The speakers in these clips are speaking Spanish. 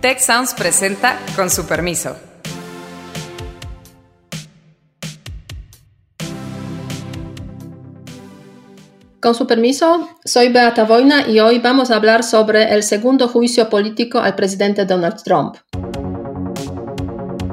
Tech Sounds presenta con su permiso. Con su permiso, soy Beata Voina y hoy vamos a hablar sobre el segundo juicio político al presidente Donald Trump.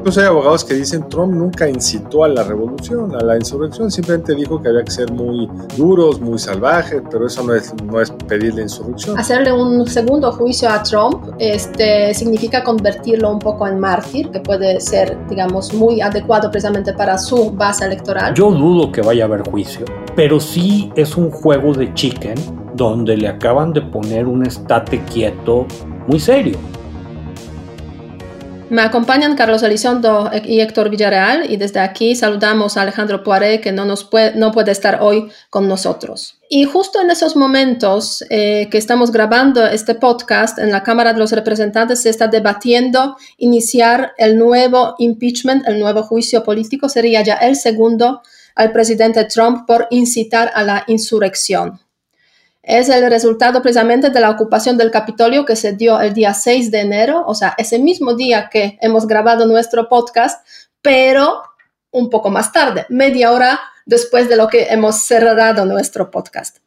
Incluso hay abogados que dicen Trump nunca incitó a la revolución, a la insurrección, simplemente dijo que había que ser muy duros, muy salvajes, pero eso no es, no es pedir la insurrección. Hacerle un segundo juicio a Trump este, significa convertirlo un poco en mártir, que puede ser, digamos, muy adecuado precisamente para su base electoral. Yo dudo que vaya a haber juicio, pero sí es un juego de chicken donde le acaban de poner un estate quieto muy serio. Me acompañan Carlos Elizondo y Héctor Villarreal y desde aquí saludamos a Alejandro Poiré que no, nos puede, no puede estar hoy con nosotros. Y justo en esos momentos eh, que estamos grabando este podcast en la Cámara de los Representantes se está debatiendo iniciar el nuevo impeachment, el nuevo juicio político, sería ya el segundo al presidente Trump por incitar a la insurrección es el resultado precisamente de la ocupación del Capitolio que se dio el día 6 de enero, o sea, ese mismo día que hemos grabado nuestro podcast, pero un poco más tarde, media hora después de lo que hemos cerrado nuestro podcast.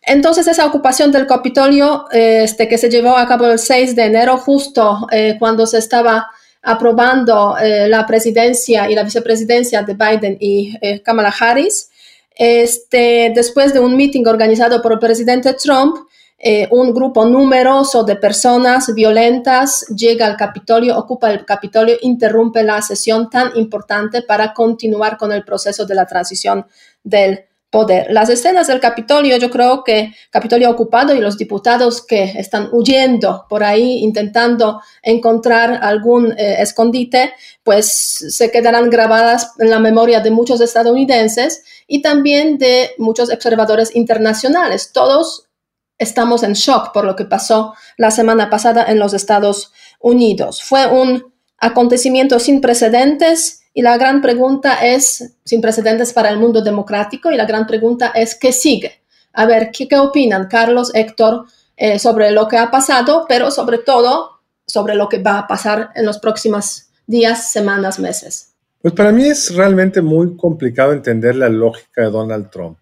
Entonces, esa ocupación del Capitolio, este, que se llevó a cabo el 6 de enero, justo eh, cuando se estaba aprobando eh, la presidencia y la vicepresidencia de Biden y eh, Kamala Harris, este, después de un meeting organizado por el presidente Trump, eh, un grupo numeroso de personas violentas llega al Capitolio, ocupa el Capitolio, interrumpe la sesión tan importante para continuar con el proceso de la transición del poder. Las escenas del Capitolio, yo creo que Capitolio ocupado y los diputados que están huyendo por ahí intentando encontrar algún eh, escondite, pues se quedarán grabadas en la memoria de muchos estadounidenses y también de muchos observadores internacionales. Todos estamos en shock por lo que pasó la semana pasada en los Estados Unidos. Fue un acontecimiento sin precedentes y la gran pregunta es, sin precedentes para el mundo democrático, y la gran pregunta es, ¿qué sigue? A ver, ¿qué, qué opinan Carlos, Héctor, eh, sobre lo que ha pasado, pero sobre todo sobre lo que va a pasar en los próximos días, semanas, meses? Pues para mí es realmente muy complicado entender la lógica de Donald Trump,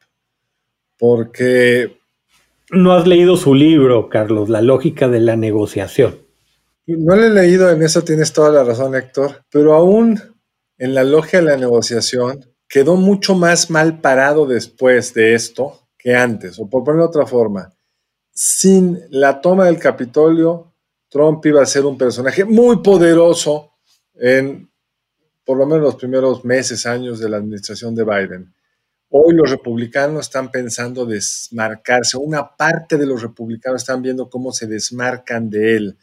porque... No has leído su libro, Carlos, La lógica de la negociación. No lo he leído, en eso tienes toda la razón, Héctor, pero aún en la logia de la negociación quedó mucho más mal parado después de esto que antes. O por ponerlo de otra forma, sin la toma del Capitolio, Trump iba a ser un personaje muy poderoso en por lo menos los primeros meses, años de la administración de Biden. Hoy los republicanos están pensando desmarcarse. Una parte de los republicanos están viendo cómo se desmarcan de él.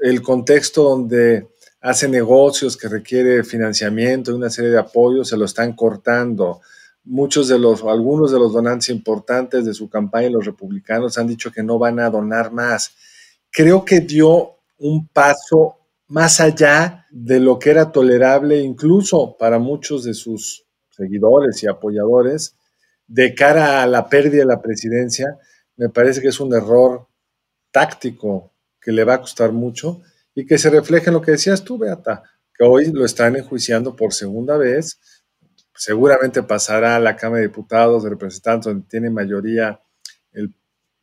El contexto donde hace negocios que requiere financiamiento y una serie de apoyos, se lo están cortando. Muchos de los, algunos de los donantes importantes de su campaña, los republicanos, han dicho que no van a donar más. Creo que dio un paso más allá de lo que era tolerable incluso para muchos de sus seguidores y apoyadores de cara a la pérdida de la presidencia. Me parece que es un error táctico que le va a costar mucho y que se refleje en lo que decías tú, Beata, que hoy lo están enjuiciando por segunda vez. Seguramente pasará a la Cámara de Diputados, de Representantes, donde tiene mayoría el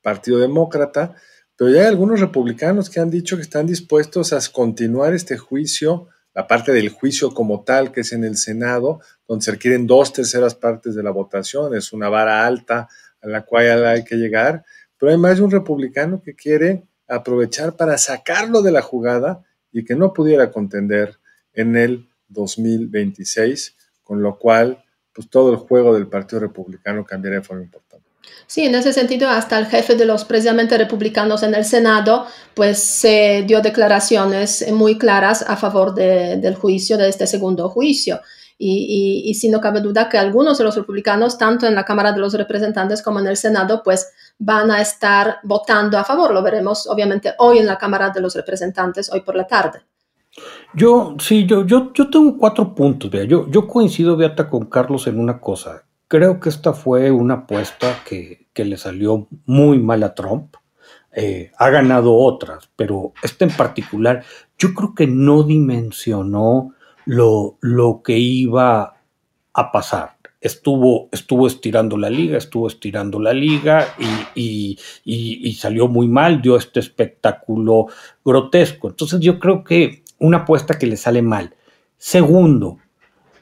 Partido Demócrata, pero ya hay algunos republicanos que han dicho que están dispuestos a continuar este juicio, la parte del juicio como tal, que es en el Senado, donde se requieren dos terceras partes de la votación, es una vara alta a la cual hay que llegar, pero hay más de un republicano que quiere aprovechar para sacarlo de la jugada y que no pudiera contender en el 2026, con lo cual pues todo el juego del Partido Republicano cambiaría de forma importante. Sí, en ese sentido, hasta el jefe de los precisamente republicanos en el Senado, pues se dio declaraciones muy claras a favor del juicio, de este segundo juicio. Y, y, y, si no cabe duda que algunos de los republicanos, tanto en la Cámara de los Representantes como en el Senado, pues van a estar votando a favor. Lo veremos obviamente hoy en la Cámara de los Representantes, hoy por la tarde. Yo, sí, yo, yo, yo tengo cuatro puntos. Yo, yo coincido, Beata, con Carlos en una cosa. Creo que esta fue una apuesta que, que le salió muy mal a Trump. eh, ha ganado otras, pero este en particular yo creo que no dimensionó lo, lo que iba a pasar. Estuvo, estuvo estirando la liga, estuvo estirando la liga y, y, salió muy mal, dio este espectáculo grotesco. Entonces yo creo que una apuesta que le sale mal. Segundo,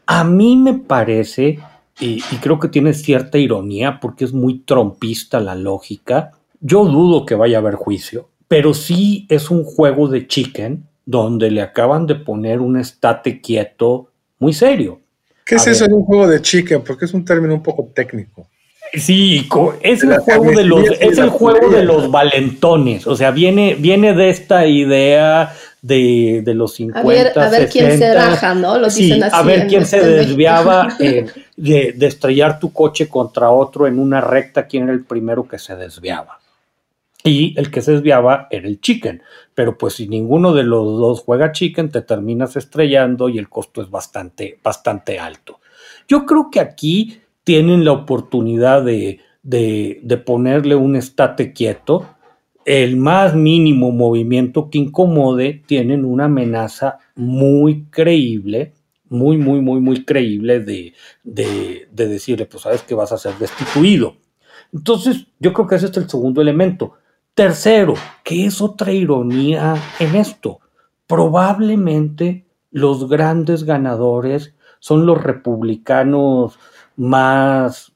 a mí me parece, y, y creo que tiene cierta ironía porque es muy trompista la lógica, yo dudo que vaya a haber juicio, pero sí es un juego de chicken donde le acaban de poner un estate quieto muy serio. ¿Qué es eso de un juego de chicken? Porque es un término un poco técnico. Sí, es el juego de los, es el juego de los valentones. O sea, viene, viene de esta idea de, los 50. A ver, a ver quién se raja, ¿no? Lo sí, a ver quién se desviaba eh, de, de, estrellar tu coche contra otro en una recta, quién era el primero que se desviaba y el que se desviaba era el chicken. Pero pues si ninguno de los dos juega chicken, te terminas estrellando y el costo es bastante, bastante alto. Yo creo que aquí tienen la oportunidad de, de, ponerle un estate quieto. El más mínimo movimiento que incomode tienen una amenaza muy creíble, muy, muy, muy, muy creíble de, de, de decirle, pues sabes que vas a ser destituido. Entonces, yo creo que ese es el segundo elemento Tercero, que es otra ironía en esto, probablemente los grandes ganadores son los republicanos más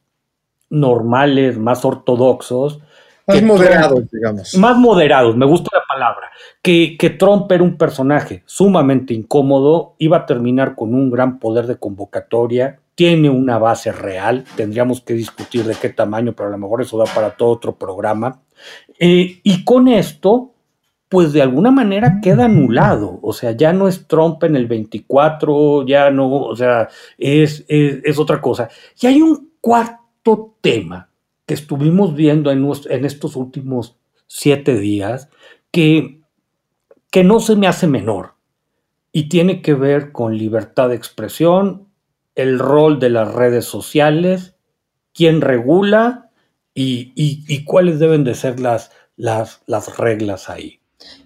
normales, más ortodoxos. Más moderados, digamos. Más moderados, me gusta la palabra. Que, que Trump era un personaje sumamente incómodo, iba a terminar con un gran poder de convocatoria, tiene una base real, tendríamos que discutir de qué tamaño, pero a lo mejor eso da para todo otro programa. Eh, y con esto, pues de alguna manera queda anulado, o sea, ya no es Trump en el 24, ya no, o sea, es, es, otra cosa. Y hay un cuarto tema que estuvimos viendo en, en estos últimos siete días que, que no se me hace menor y tiene que ver con libertad de expresión el rol de las redes sociales, quién regula y, cuáles deben de ser las, las, las, reglas ahí.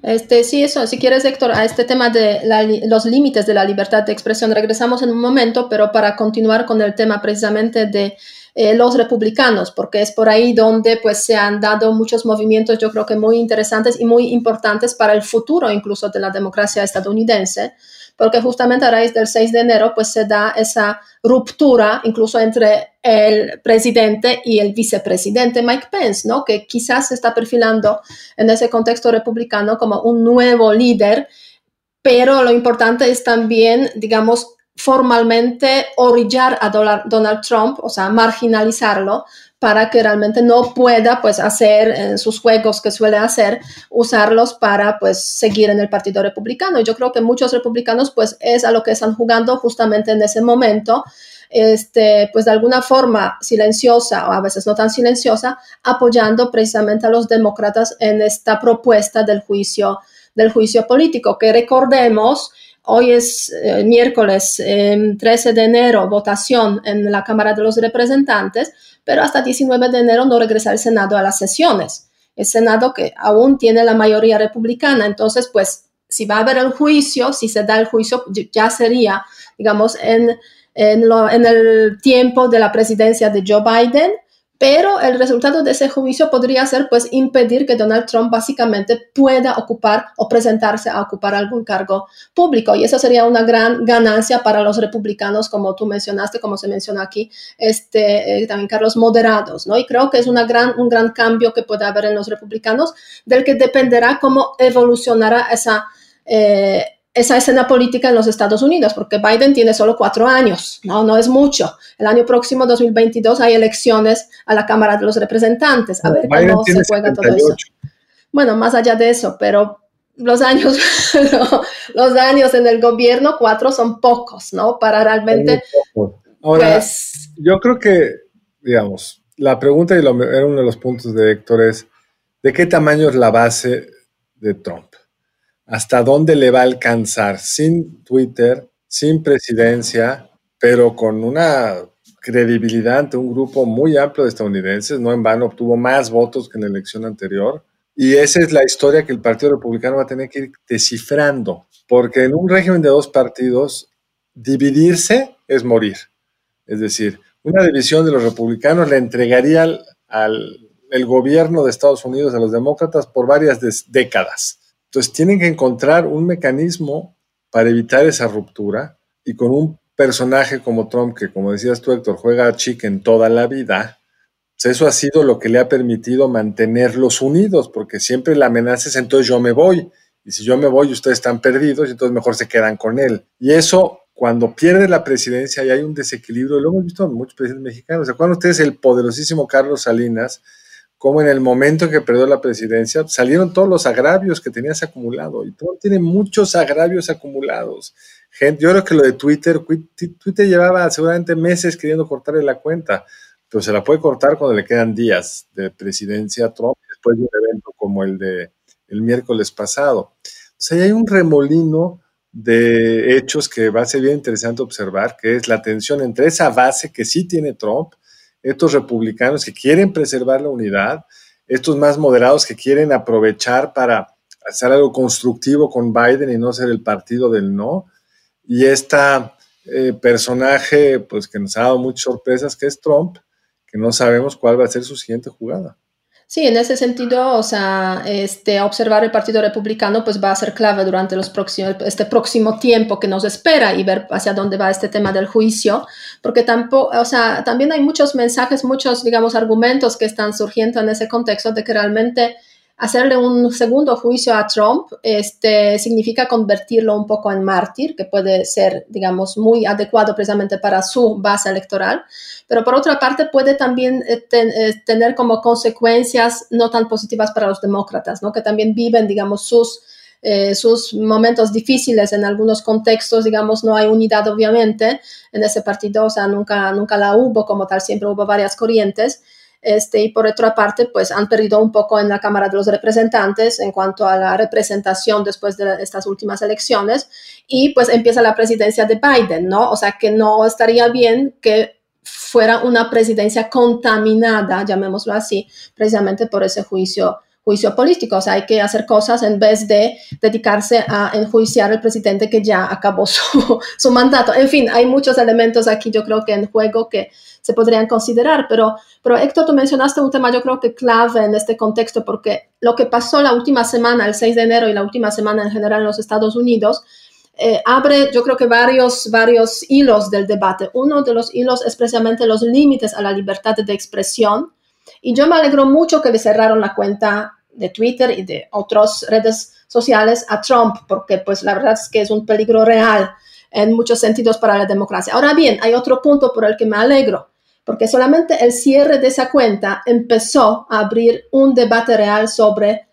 Este, sí, eso, si quieres, Héctor, a este tema de los límites de la libertad de expresión regresamos en un momento, pero para continuar con el tema precisamente de eh, los republicanos, porque es por ahí donde pues se han dado muchos movimientos, yo creo que muy interesantes y muy importantes para el futuro incluso de la democracia estadounidense porque justamente a raíz del 6 de enero pues se da esa ruptura incluso entre el presidente y el vicepresidente Mike Pence, ¿no? que quizás se está perfilando en ese contexto republicano como un nuevo líder, pero lo importante es también, digamos, formalmente orillar a Donald Trump, o sea, marginalizarlo, para que realmente no pueda pues hacer en sus juegos que suele hacer, usarlos para pues seguir en el Partido Republicano. Yo creo que muchos republicanos pues es a lo que están jugando justamente en ese momento. Este, pues de alguna forma silenciosa o a veces no tan silenciosa, apoyando precisamente a los demócratas en esta propuesta del juicio, del juicio político, que recordemos, Hoy es eh, miércoles 13 em, de enero, votación en la Cámara de los Representantes, pero hasta 19 de enero no regresa el Senado a las sesiones. El Senado que aún tiene la mayoría republicana, entonces pues si va a haber el juicio, si se da el juicio, ya sería, digamos, en, en el tiempo de la presidencia de Joe Biden pero el resultado de ese juicio podría ser pues impedir que Donald Trump básicamente pueda ocupar o presentarse a ocupar algún cargo público y eso sería una gran ganancia para los republicanos como tú mencionaste, como se menciona aquí, este, eh, también Carlos, moderados, ¿no? Y creo que es una gran, un gran cambio que puede haber en los republicanos del que dependerá cómo evolucionará esa... Eh, esa escena política en los Estados Unidos, porque Biden tiene solo cuatro años, no, no es mucho. El año próximo, 2022, hay elecciones a la Cámara de los Representantes, a ver cómo se juega todo eso. Bueno, más allá de eso, pero los años, los años en el gobierno, cuatro son pocos, ¿no? Para realmente... Ahora, pues, yo creo que, digamos, la pregunta, y era uno de los puntos de Héctor, es, ¿de qué tamaño es la base de Trump? Hasta dónde le va a alcanzar sin Twitter, sin presidencia, pero con una credibilidad ante un grupo muy amplio de estadounidenses, no en vano obtuvo más votos que en la elección anterior, Y esa es la historia que el Partido Republicano va a tener que ir descifrando, porque en un régimen de dos partidos, dividirse es morir. Es decir, una división de los republicanos le entregaría al, gobierno de Estados Unidos a los demócratas por varias décadas. Entonces tienen que encontrar un mecanismo para evitar esa ruptura y con un personaje como Trump, que como decías tú, Héctor, juega a chicken toda la vida, pues eso ha sido lo que le ha permitido mantenerlos unidos, porque siempre la amenaza es entonces yo me voy, y si yo me voy ustedes están perdidos, y entonces mejor se quedan con él. Y eso, cuando pierde la presidencia y hay un desequilibrio, lo hemos visto en muchos presidentes mexicanos. ¿Se acuerdan ustedes el poderosísimo Carlos Salinas? Como en el momento que perdió la presidencia, salieron todos los agravios que tenías acumulado. Y Trump tiene muchos agravios acumulados. Gente, yo creo que lo de Twitter, Twitter llevaba seguramente meses queriendo cortarle la cuenta, pero se la puede cortar cuando le quedan días de presidencia a Trump después de un evento como el de el miércoles pasado. O sea, hay un remolino de hechos que va a ser bien interesante observar, que es la tensión entre esa base que sí tiene Trump estos republicanos que quieren preservar la unidad, estos más moderados que quieren aprovechar para hacer algo constructivo con Biden y no ser el partido del no, y este personaje pues que nos ha dado muchas sorpresas, que es Trump, que no sabemos cuál va a ser su siguiente jugada. Sí, en ese sentido, o sea, este, observar el Partido Republicano pues va a ser clave durante los próximos, este próximo tiempo que nos espera y ver hacia dónde va este tema del juicio, porque tampoco, o sea, también hay muchos mensajes, muchos, digamos, argumentos que están surgiendo en ese contexto de que realmente hacerle un segundo juicio a Trump este, significa convertirlo un poco en mártir, que puede ser, digamos, muy adecuado precisamente para su base electoral, pero por otra parte puede también eh, eh, tener como consecuencias no tan positivas para los demócratas, ¿no? que también viven, digamos, sus, eh, sus momentos difíciles en algunos contextos, digamos, no hay unidad obviamente en ese partido, o sea, nunca, nunca la hubo como tal, siempre hubo varias corrientes. Este, y por otra parte, pues han perdido un poco en la Cámara de los Representantes en cuanto a la representación después de estas últimas elecciones y pues empieza la presidencia de Biden, ¿no? O sea que no estaría bien que fuera una presidencia contaminada, llamémoslo así, precisamente por ese juicio juicio político, o sea, hay que hacer cosas en vez de dedicarse a enjuiciar al presidente que ya acabó su, su mandato. En fin, hay muchos elementos aquí, yo creo que en juego que se podrían considerar. Pero, pero Héctor, tú mencionaste un tema yo creo que clave en este contexto, porque lo que pasó la última semana, el 6 de enero y la última semana en general en los Estados Unidos, eh, abre yo creo que varios, varios hilos del debate. Uno de los hilos es precisamente los límites a la libertad de expresión. Y yo me alegro mucho que le cerraron la cuenta de Twitter y de otras redes sociales a Trump, porque pues la verdad es que es un peligro real en muchos sentidos para la democracia. Ahora bien, hay otro punto por el que me alegro porque solamente el cierre de esa cuenta empezó a abrir un debate real sobre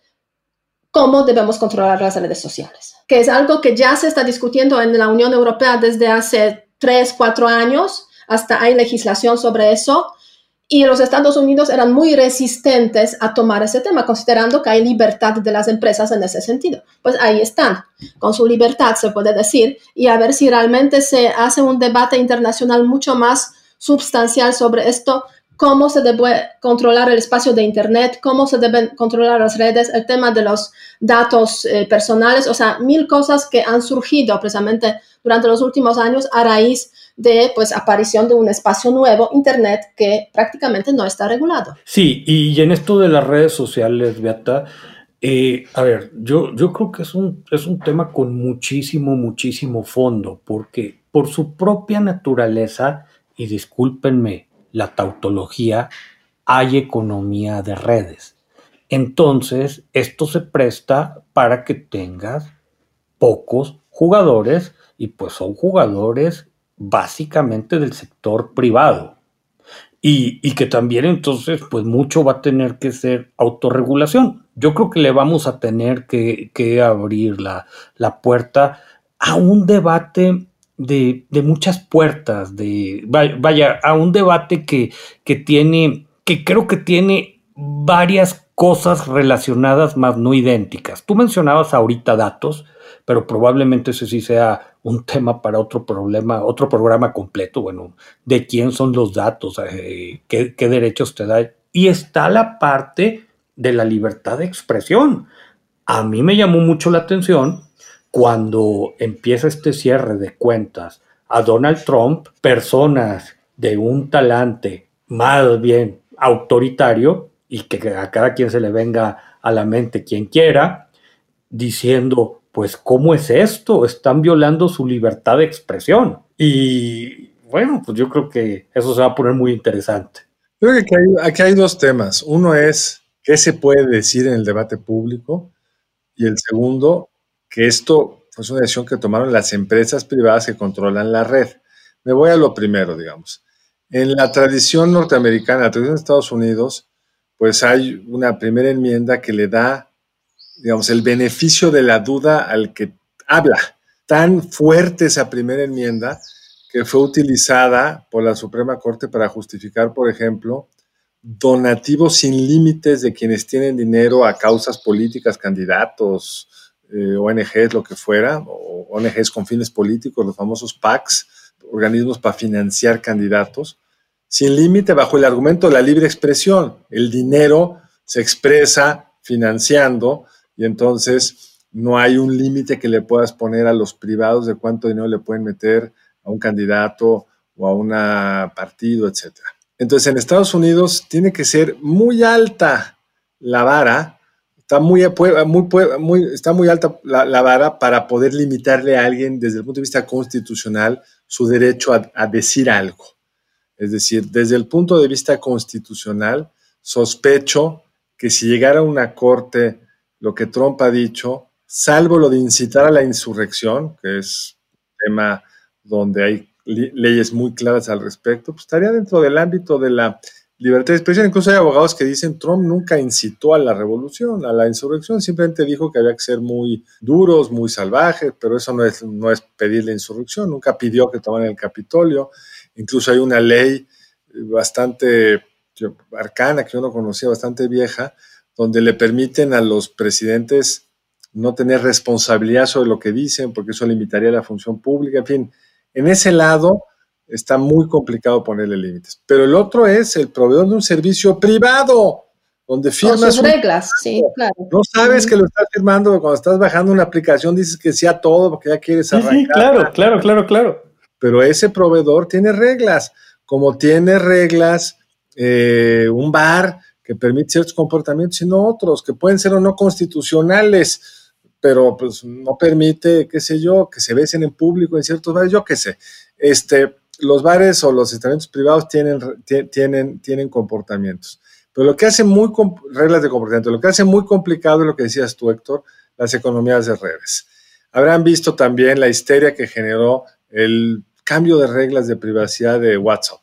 cómo debemos controlar las redes sociales, que es algo que ya se está discutiendo en la Unión Europea desde hace tres, cuatro años, hasta hay legislación sobre eso, y los Estados Unidos eran muy resistentes a tomar ese tema, considerando que hay libertad de las empresas en ese sentido. Pues ahí están, con su libertad se puede decir, y a ver si realmente se hace un debate internacional mucho más sustancial sobre esto, cómo se debe controlar el espacio de Internet, cómo se deben controlar las redes, el tema de los datos eh, personales, o sea, mil cosas que han surgido precisamente durante los últimos años a raíz de pues aparición de un espacio nuevo, Internet, que prácticamente no está regulado. Sí, y en esto de las redes sociales, Beata, eh, a ver, yo, yo creo que es un, es un tema con muchísimo, muchísimo fondo, porque por su propia naturaleza, y discúlpenme la tautología, hay economía de redes. Entonces, esto se presta para que tengas pocos jugadores y pues son jugadores básicamente del sector privado. Y, que también entonces pues mucho va a tener que ser autorregulación. Yo creo que le vamos a tener que, abrir la, la puerta a un debate de, muchas puertas, de vaya, a un debate que, que tiene, que creo que tiene varias cosas relacionadas más no idénticas. Tú mencionabas ahorita datos, pero probablemente ese sí sea un tema para otro problema, otro programa completo, bueno, de quién son los datos, eh, qué, qué derechos te da. Y está la parte de la libertad de expresión. A mí me llamó mucho la atención cuando empieza este cierre de cuentas a Donald Trump, personas de un talante más bien autoritario y que a cada quien se le venga a la mente quien quiera, diciendo, pues, ¿cómo es esto? Están violando su libertad de expresión. Y bueno, pues yo creo que eso se va a poner muy interesante. Creo que aquí hay, dos temas. Uno es qué se puede decir en el debate público y el segundo, que esto fue una decisión que tomaron las empresas privadas que controlan la red. Me voy a lo primero, digamos. En la tradición norteamericana, la tradición de Estados Unidos, pues hay una primera enmienda que le da, digamos, el beneficio de la duda al que habla. Tan fuerte esa primera enmienda que fue utilizada por la Suprema Corte para justificar, por ejemplo, donativos sin límites de quienes tienen dinero a causas políticas, candidatos, eh, ONGs, lo que fuera, o ONGs con fines políticos, los famosos PACs, organismos para financiar candidatos, sin límite bajo el argumento de la libre expresión. El dinero se expresa financiando y entonces no hay un límite que le puedas poner a los privados de cuánto dinero le pueden meter a un candidato o a un partido, etc. Entonces en Estados Unidos tiene que ser muy alta la vara, está muy, muy, está muy alta la, vara para poder limitarle a alguien desde el punto de vista constitucional su derecho a decir algo. Es decir, desde el punto de vista constitucional, sospecho que si llegara a una corte lo que Trump ha dicho, salvo lo de incitar a la insurrección, que es un tema donde hay leyes muy claras al respecto, pues estaría dentro del ámbito de la libertad de expresión. Incluso hay abogados que dicen Trump nunca incitó a la revolución, a la insurrección, simplemente dijo que había que ser muy duros, muy salvajes, pero eso no es, no es pedir la insurrección, nunca pidió que tomaran el Capitolio. Incluso hay una ley bastante arcana que yo no conocía, bastante vieja, donde le permiten a los presidentes no tener responsabilidad sobre lo que dicen, porque eso limitaría la función pública. En fin, en ese lado está muy complicado ponerle límites. Pero el otro es el proveedor de un servicio privado, donde firmas. sus reglas, sí, claro. No sabes que lo estás firmando, cuando estás bajando una aplicación dices que sea todo porque ya quieres arrancar. Sí, claro, claro, claro, claro pero ese proveedor tiene reglas, como tiene reglas eh, un bar que permite ciertos comportamientos y no otros, que pueden ser o no constitucionales, pero pues no permite, qué sé yo, que se besen en público en ciertos bares, yo qué sé. Este, los bares o los establecimientos privados tienen, tienen, tienen comportamientos. Pero lo que hace muy, reglas de comportamiento, lo que hace muy complicado es lo que decías tú, Héctor, las economías de redes. Habrán visto también la histeria que generó el cambio de reglas de privacidad de WhatsApp.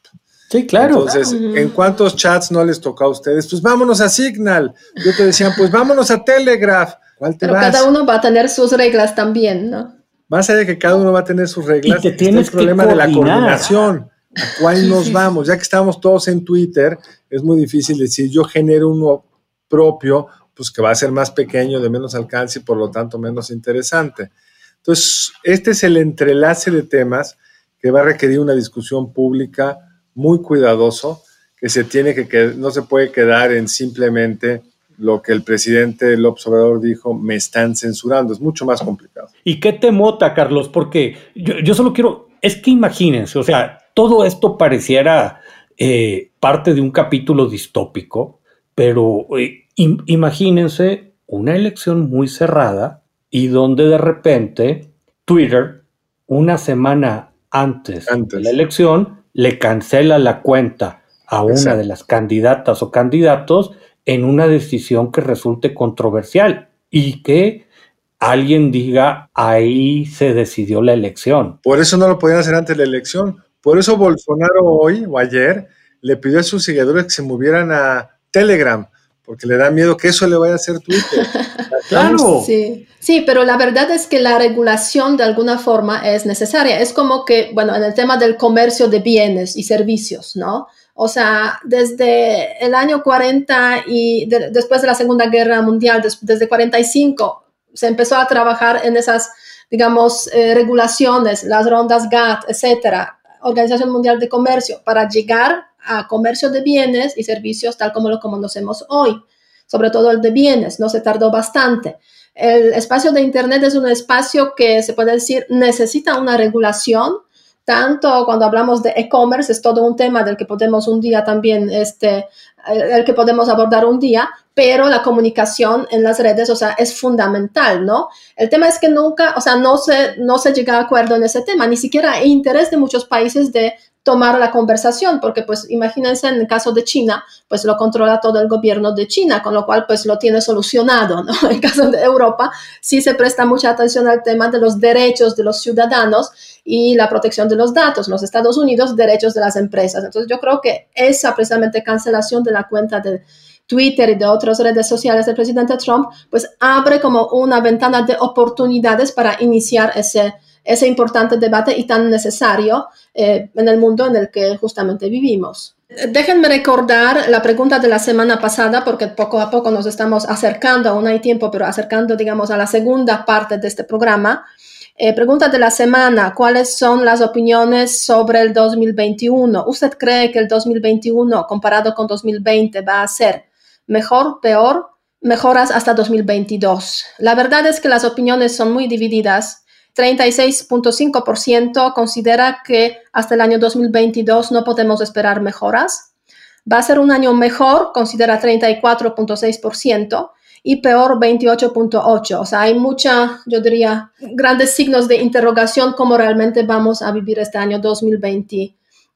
Sí, claro. Entonces, ¿en cuántos chats no les tocó a ustedes? Pues vámonos a Signal. Yo te decían, pues vámonos a Telegraph. ¿Cuál te Pero cada uno va a tener sus reglas también, ¿no? Más allá de que cada uno va a tener sus reglas, y tienes el problema de la coordinación. ¿A cuál nos vamos? Ya que estamos todos en Twitter, es muy difícil decir, yo genero uno propio, pues que va a ser más pequeño, de menos alcance y por lo tanto menos interesante. Entonces, este es el entrelace de temas que va a requerir una discusión pública muy cuidadoso, que se tiene que, no se puede quedar en simplemente lo que el presidente López Obrador dijo, me están censurando, es mucho más complicado. ¿Y qué te mota, Carlos? Porque yo, solo quiero, es que imagínense, o sea, todo esto pareciera eh, parte de un capítulo distópico, pero eh, imagínense una elección muy cerrada y donde de repente Twitter, una semana antes, de la elección, le cancela la cuenta a una de las candidatas o candidatos en una decisión que resulte controversial y que alguien diga ahí se decidió la elección. Por eso no lo podían hacer antes de la elección. Por eso Bolsonaro hoy o ayer le pidió a sus seguidores que se movieran a Telegram, porque le da miedo que eso le vaya a hacer Twitter. claro. Sí. sí, pero la verdad es que la regulación de alguna forma es necesaria. Es como que, bueno, en el tema del comercio de bienes y servicios, ¿no? O sea, desde el año 40 y después de la Segunda Guerra Mundial, desde 45, se empezó a trabajar en esas, digamos, eh, regulaciones, las rondas GATT, etcétera, Organización Mundial de Comercio, para llegar a comercio de bienes y servicios tal como lo conocemos hoy. sobre todo el de bienes, no se tardó bastante. El espacio de Internet es un espacio que se puede decir necesita una regulación, tanto cuando hablamos de e-commerce, es todo un tema del que podemos un día también, este, el que podemos abordar un día, pero la comunicación en las redes, o sea, es fundamental, ¿no? El tema es que nunca, o sea, no se, no se llega a acuerdo en ese tema, ni siquiera hay interés de muchos países de tomar la conversación, porque pues imagínense en el caso de China, pues lo controla todo el gobierno de China, con lo cual pues lo tiene solucionado, ¿no? En el caso de Europa sí se presta mucha atención al tema de los derechos de los ciudadanos y la protección de los datos, los Estados Unidos, derechos de las empresas. Entonces yo creo que esa precisamente cancelación de la cuenta de Twitter y de otras redes sociales del presidente Trump, pues abre como una ventana de oportunidades para iniciar ese ese importante debate y tan necesario eh, en el mundo en el que justamente vivimos. Déjenme recordar la pregunta de la semana pasada, porque poco a poco nos estamos acercando, aún hay tiempo, pero acercando, digamos, a la segunda parte de este programa. Eh, pregunta de la semana, ¿cuáles son las opiniones sobre el 2021? ¿Usted cree que el 2021 comparado con 2020 va a ser mejor, peor, mejoras hasta 2022? La verdad es que las opiniones son muy divididas 36.5% considera que hasta el año 2022 no podemos esperar mejoras. Va a ser un año mejor, considera 34.6%, y peor 28.8%. O sea, hay mucha, yo diría, grandes signos de interrogación cómo realmente vamos a vivir este año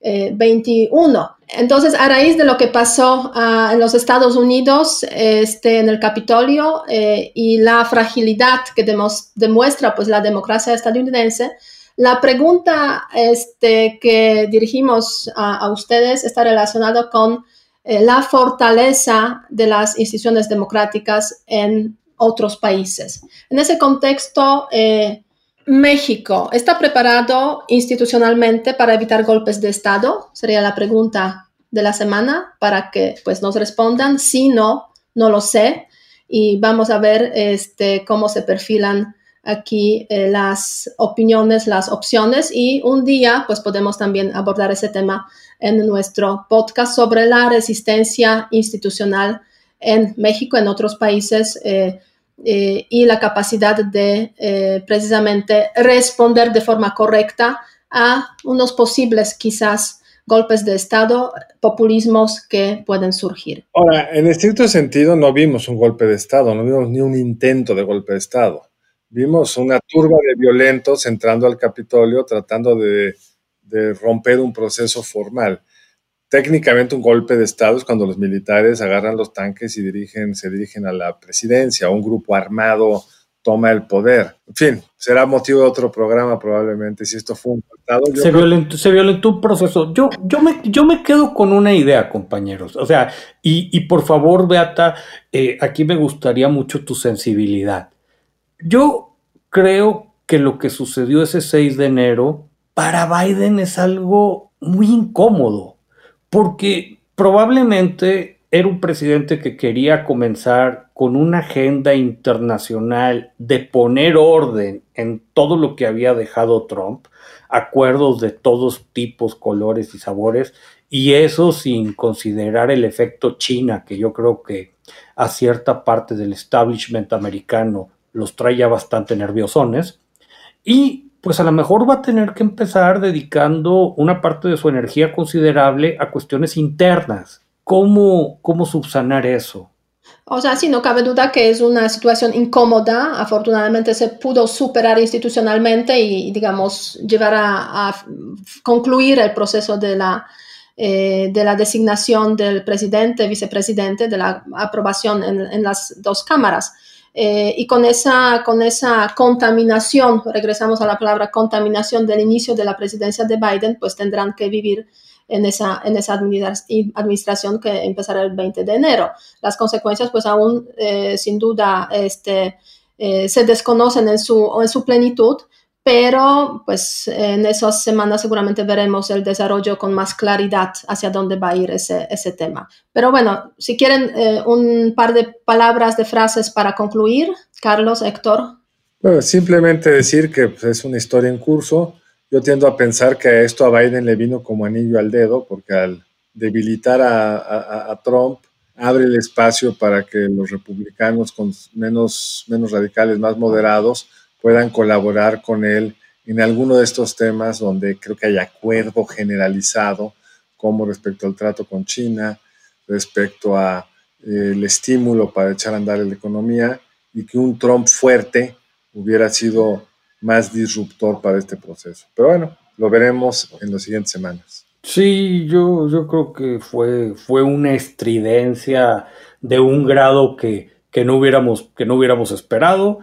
2020. 21. Eh, Entonces, a raíz de lo que pasó ah, en los Estados Unidos, este, en el Capitolio, eh, y la fragilidad que demuestra pues, la democracia estadounidense, la pregunta este, que dirigimos a, ustedes está relacionada con eh, la fortaleza de las instituciones democráticas en otros países. En ese contexto, México está preparado institucionalmente para evitar golpes de Estado? Sería la pregunta de la semana para que pues nos respondan. Si no, no lo sé. Y vamos a ver este, cómo se perfilan aquí eh, las opiniones, las opciones. Y un día pues podemos también abordar ese tema en nuestro podcast sobre la resistencia institucional en México, en otros países. Eh, eh, y la capacidad de eh, precisamente responder de forma correcta a unos posibles quizás golpes de Estado, populismos que pueden surgir. Ahora, en estricto sentido, no vimos un golpe de Estado, no vimos ni un intento de golpe de Estado. Vimos una turba de violentos entrando al Capitolio tratando de, de romper un proceso formal técnicamente un golpe de Estado es cuando los militares agarran los tanques y dirigen, se dirigen a la presidencia, un grupo armado toma el poder. En fin, será motivo de otro programa probablemente si esto fue un tratado. Se, violentó, se violentó un proceso. Yo, yo, me, yo me quedo con una idea, compañeros. O sea, y, y por favor, Beata, eh, aquí me gustaría mucho tu sensibilidad. Yo creo que lo que sucedió ese 6 de enero para Biden es algo muy incómodo porque probablemente era un presidente que quería comenzar con una agenda internacional de poner orden en todo lo que había dejado Trump, acuerdos de todos tipos, colores y sabores, y eso sin considerar el efecto China, que yo creo que a cierta parte del establishment americano los trae ya bastante nerviosones, y pues a lo mejor va a tener que empezar dedicando una parte de su energía considerable a cuestiones internas. ¿Cómo, cómo subsanar eso? O sea, sí, no cabe duda que es una situación incómoda. Afortunadamente se pudo superar institucionalmente y, digamos, llevar a, concluir el proceso de la, eh, de la designación del presidente, vicepresidente, de la aprobación en, en las dos cámaras. Eh, y con esa, con esa contaminación, regresamos a la palabra contaminación del inicio de la presidencia de Biden, pues tendrán que vivir en esa, en esa administración que empezará el 20 de enero. Las consecuencias, pues aún eh, sin duda este, eh, se desconocen en su, en su plenitud, pero pues en esas semanas seguramente veremos el desarrollo con más claridad hacia dónde va a ir ese, ese tema. Pero bueno, si quieren eh, un par de palabras, de frases para concluir, Carlos, Héctor. Bueno, simplemente decir que pues, es una historia en curso. Yo tiendo a pensar que esto a Biden le vino como anillo al dedo, porque al debilitar a, a, a Trump, abre el espacio para que los republicanos con menos, menos radicales, más moderados, puedan colaborar con él en alguno de estos temas donde creo que hay acuerdo generalizado, como respecto al trato con China, respecto a eh, el estímulo para echar a andar la economía y que un Trump fuerte hubiera sido más disruptor para este proceso. Pero bueno, lo veremos en las siguientes semanas. Sí, yo, yo creo que fue, fue una estridencia de un grado que, que, no, hubiéramos, que no hubiéramos esperado.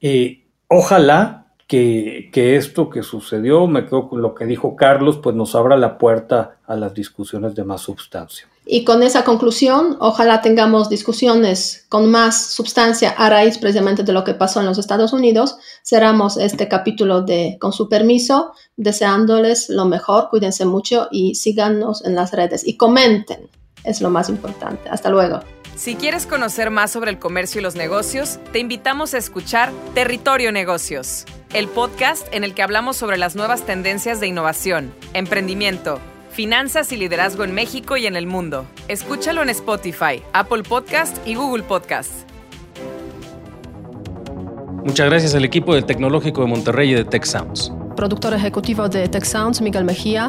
Eh, ojalá que, que, esto que sucedió, me quedo con lo que dijo Carlos, pues nos abra la puerta a las discusiones de más sustancia. Y con esa conclusión, ojalá tengamos discusiones con más sustancia a raíz precisamente de lo que pasó en los Estados Unidos. Cerramos este capítulo de Con su permiso, deseándoles lo mejor, cuídense mucho y síganos en las redes y comenten, es lo más importante. Hasta luego. Si quieres conocer más sobre el comercio y los negocios, te invitamos a escuchar Territorio Negocios, el podcast en el que hablamos sobre las nuevas tendencias de innovación, emprendimiento, Finanzas y Liderazgo en México y en el mundo. Escúchalo en Spotify, Apple Podcast y Google Podcast. Muchas gracias al equipo del Tecnológico de Monterrey y de Tech Sounds. Productor ejecutivo de Tech Sounds, Miguel Mejía.